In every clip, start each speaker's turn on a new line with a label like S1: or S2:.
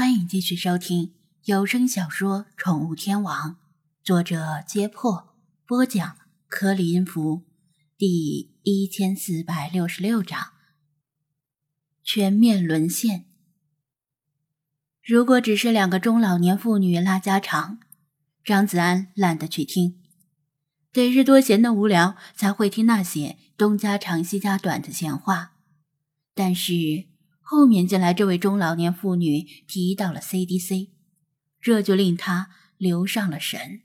S1: 欢迎继续收听有声小说《宠物天王》，作者：揭破，播讲：颗粒音符，第一千四百六十六章：全面沦陷。如果只是两个中老年妇女拉家常，张子安懒得去听，得是多闲的无聊才会听那些东家长西家短的闲话。但是。后面进来这位中老年妇女提到了 CDC，这就令他留上了神。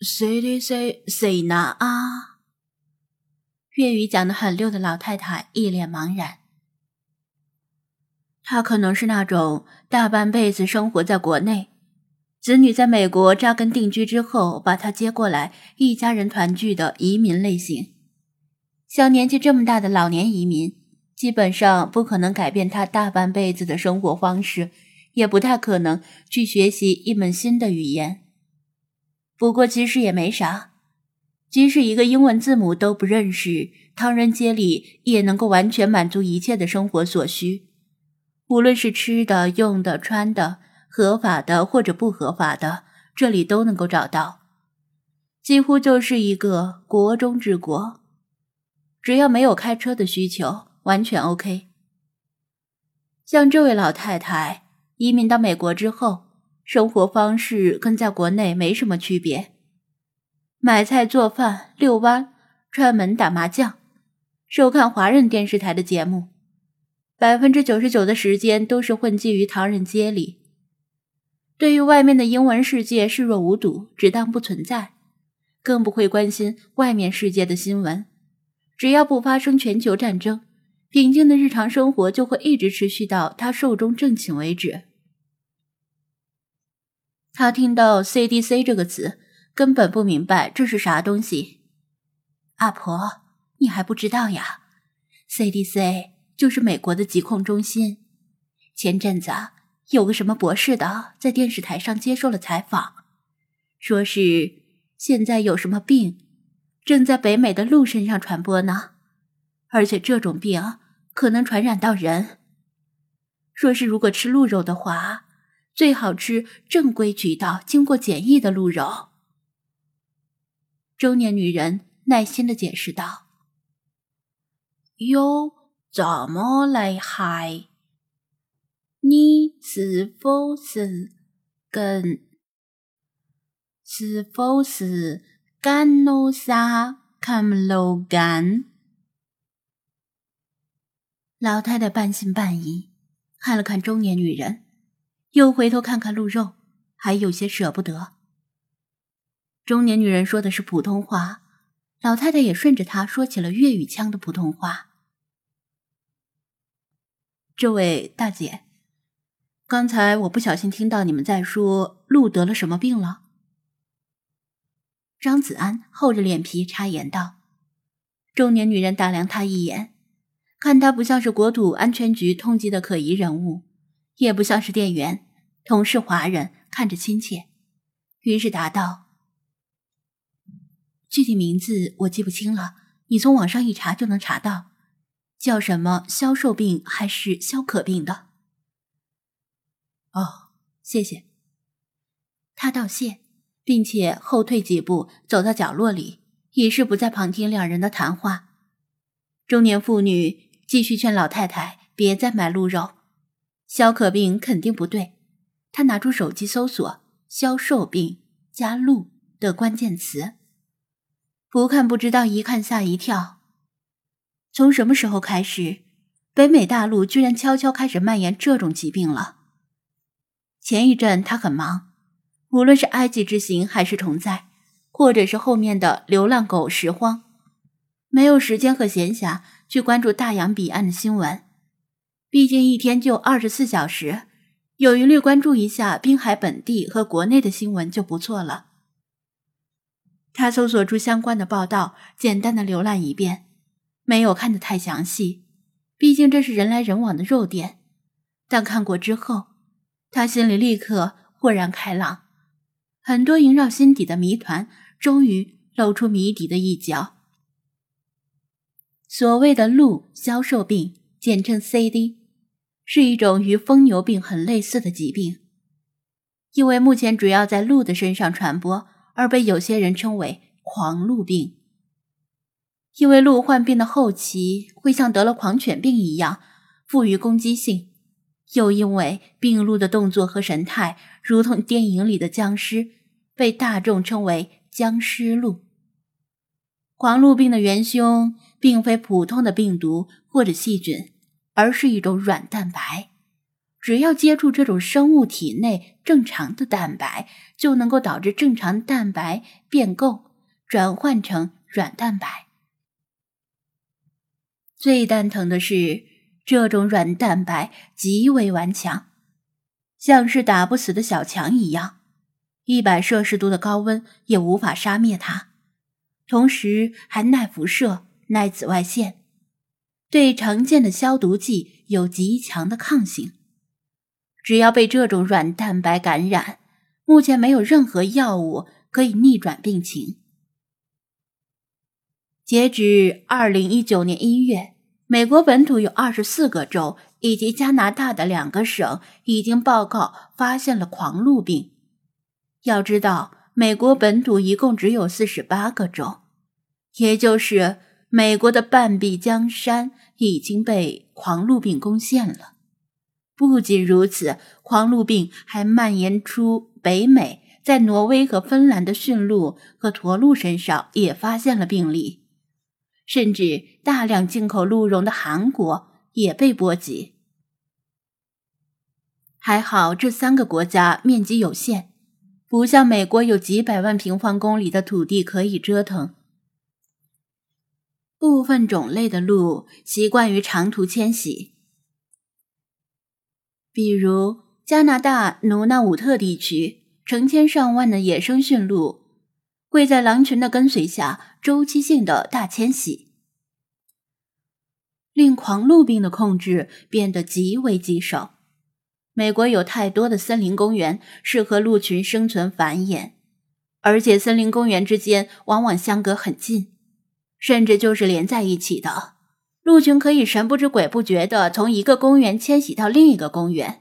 S1: CDC 谁拿啊？粤语讲得很溜的老太太一脸茫然。她可能是那种大半辈子生活在国内，子女在美国扎根定居之后，把她接过来，一家人团聚的移民类型。像年纪这么大的老年移民。基本上不可能改变他大半辈子的生活方式，也不太可能去学习一门新的语言。不过其实也没啥，即使一个英文字母都不认识，唐人街里也能够完全满足一切的生活所需，无论是吃的、用的、穿的，合法的或者不合法的，这里都能够找到。几乎就是一个国中之国，只要没有开车的需求。完全 OK。像这位老太太移民到美国之后，生活方式跟在国内没什么区别，买菜、做饭、遛弯、串门、打麻将，收看华人电视台的节目，百分之九十九的时间都是混迹于唐人街里。对于外面的英文世界视若无睹，只当不存在，更不会关心外面世界的新闻。只要不发生全球战争。平静的日常生活就会一直持续到他寿终正寝为止。他听到 CDC 这个词，根本不明白这是啥东西。阿婆，你还不知道呀？CDC 就是美国的疾控中心。前阵子有个什么博士的在电视台上接受了采访，说是现在有什么病，正在北美的鹿身上传播呢。而且这种病可能传染到人。若是如果吃鹿肉的话，最好吃正规渠道、经过检疫的鹿肉。中年女人耐心的解释道：“
S2: 哟，怎么厉害？你是否是跟？是否是干诺沙卡姆罗干？”
S1: 老太太半信半疑，看了看中年女人，又回头看看鹿肉，还有些舍不得。中年女人说的是普通话，老太太也顺着她说起了粤语腔的普通话。这位大姐，刚才我不小心听到你们在说鹿得了什么病了。张子安厚着脸皮插言道。中年女人打量他一眼。看他不像是国土安全局通缉的可疑人物，也不像是店员，同是华人，看着亲切，于是答道：“具体名字我记不清了，你从网上一查就能查到，叫什么消瘦病还是消渴病的。”哦，谢谢。他道谢，并且后退几步，走到角落里，以示不再旁听两人的谈话。中年妇女。继续劝老太太别再买鹿肉，消渴病肯定不对。他拿出手机搜索“消瘦病加鹿”的关键词，不看不知道，一看吓一跳。从什么时候开始，北美大陆居然悄悄开始蔓延这种疾病了？前一阵他很忙，无论是埃及之行，还是虫灾，或者是后面的流浪狗拾荒，没有时间和闲暇。去关注大洋彼岸的新闻，毕竟一天就二十四小时，有余力关注一下滨海本地和国内的新闻就不错了。他搜索出相关的报道，简单的浏览一遍，没有看得太详细，毕竟这是人来人往的肉店。但看过之后，他心里立刻豁然开朗，很多萦绕心底的谜团终于露出谜底的一角。所谓的鹿消瘦病，简称 CD，是一种与疯牛病很类似的疾病，因为目前主要在鹿的身上传播，而被有些人称为狂鹿病。因为鹿患病的后期会像得了狂犬病一样，富于攻击性，又因为病鹿的动作和神态如同电影里的僵尸，被大众称为僵尸鹿。狂鹿病的元凶并非普通的病毒或者细菌。而是一种软蛋白，只要接触这种生物体内正常的蛋白，就能够导致正常蛋白变构，转换成软蛋白。最蛋疼的是，这种软蛋白极为顽强，像是打不死的小强一样，一百摄氏度的高温也无法杀灭它，同时还耐辐射、耐紫外线。对常见的消毒剂有极强的抗性，只要被这种软蛋白感染，目前没有任何药物可以逆转病情。截止二零一九年一月，美国本土有二十四个州以及加拿大的两个省已经报告发现了狂鹿病。要知道，美国本土一共只有四十八个州，也就是。美国的半壁江山已经被狂鹿病攻陷了。不仅如此，狂鹿病还蔓延出北美，在挪威和芬兰的驯鹿和驼鹿身上也发现了病例，甚至大量进口鹿茸的韩国也被波及。还好，这三个国家面积有限，不像美国有几百万平方公里的土地可以折腾。部分种类的鹿习惯于长途迁徙，比如加拿大努纳武特地区，成千上万的野生驯鹿会在狼群的跟随下周期性的大迁徙，令狂鹿病的控制变得极为棘手。美国有太多的森林公园适合鹿群生存繁衍，而且森林公园之间往往相隔很近。甚至就是连在一起的鹿群可以神不知鬼不觉地从一个公园迁徙到另一个公园。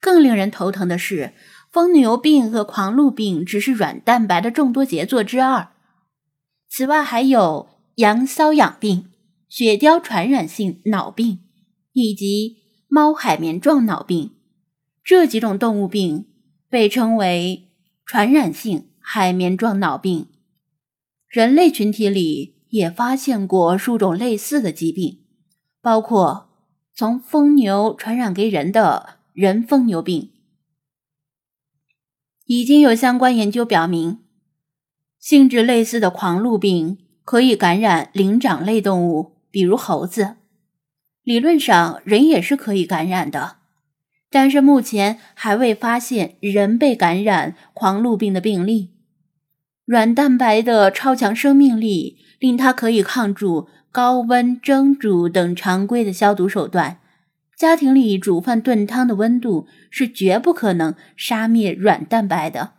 S1: 更令人头疼的是，疯牛病和狂鹿病只是软蛋白的众多杰作之二。此外，还有羊瘙痒病、雪貂传染性脑病以及猫海绵状脑病。这几种动物病被称为传染性海绵状脑病。人类群体里。也发现过数种类似的疾病，包括从疯牛传染给人的人疯牛病。已经有相关研究表明，性质类似的狂鹿病可以感染灵长类动物，比如猴子。理论上，人也是可以感染的，但是目前还未发现人被感染狂鹿病的病例。软蛋白的超强生命力。令它可以抗住高温蒸煮等常规的消毒手段。家庭里煮饭炖汤的温度是绝不可能杀灭软蛋白的。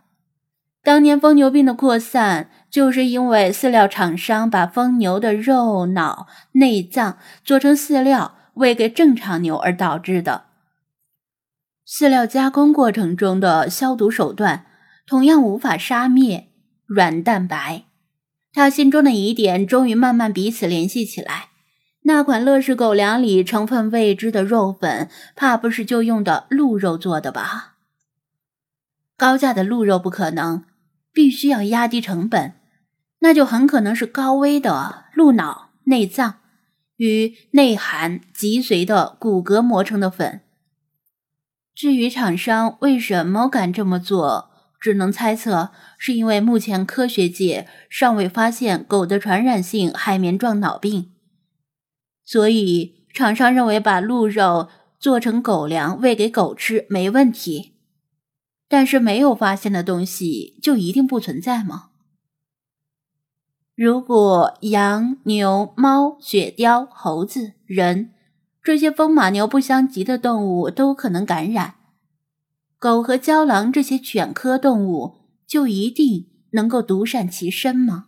S1: 当年疯牛病的扩散，就是因为饲料厂商把疯牛的肉、脑、内脏做成饲料喂给正常牛而导致的。饲料加工过程中的消毒手段同样无法杀灭软蛋白。他心中的疑点终于慢慢彼此联系起来。那款乐事狗粮里成分未知的肉粉，怕不是就用的鹿肉做的吧？高价的鹿肉不可能，必须要压低成本，那就很可能是高危的鹿脑、内脏与内含脊髓的骨骼磨成的粉。至于厂商为什么敢这么做？只能猜测，是因为目前科学界尚未发现狗的传染性海绵状脑病，所以厂商认为把鹿肉做成狗粮喂给狗吃没问题。但是没有发现的东西就一定不存在吗？如果羊、牛、猫、雪貂、猴子、人这些风马牛不相及的动物都可能感染。狗和郊狼这些犬科动物就一定能够独善其身吗？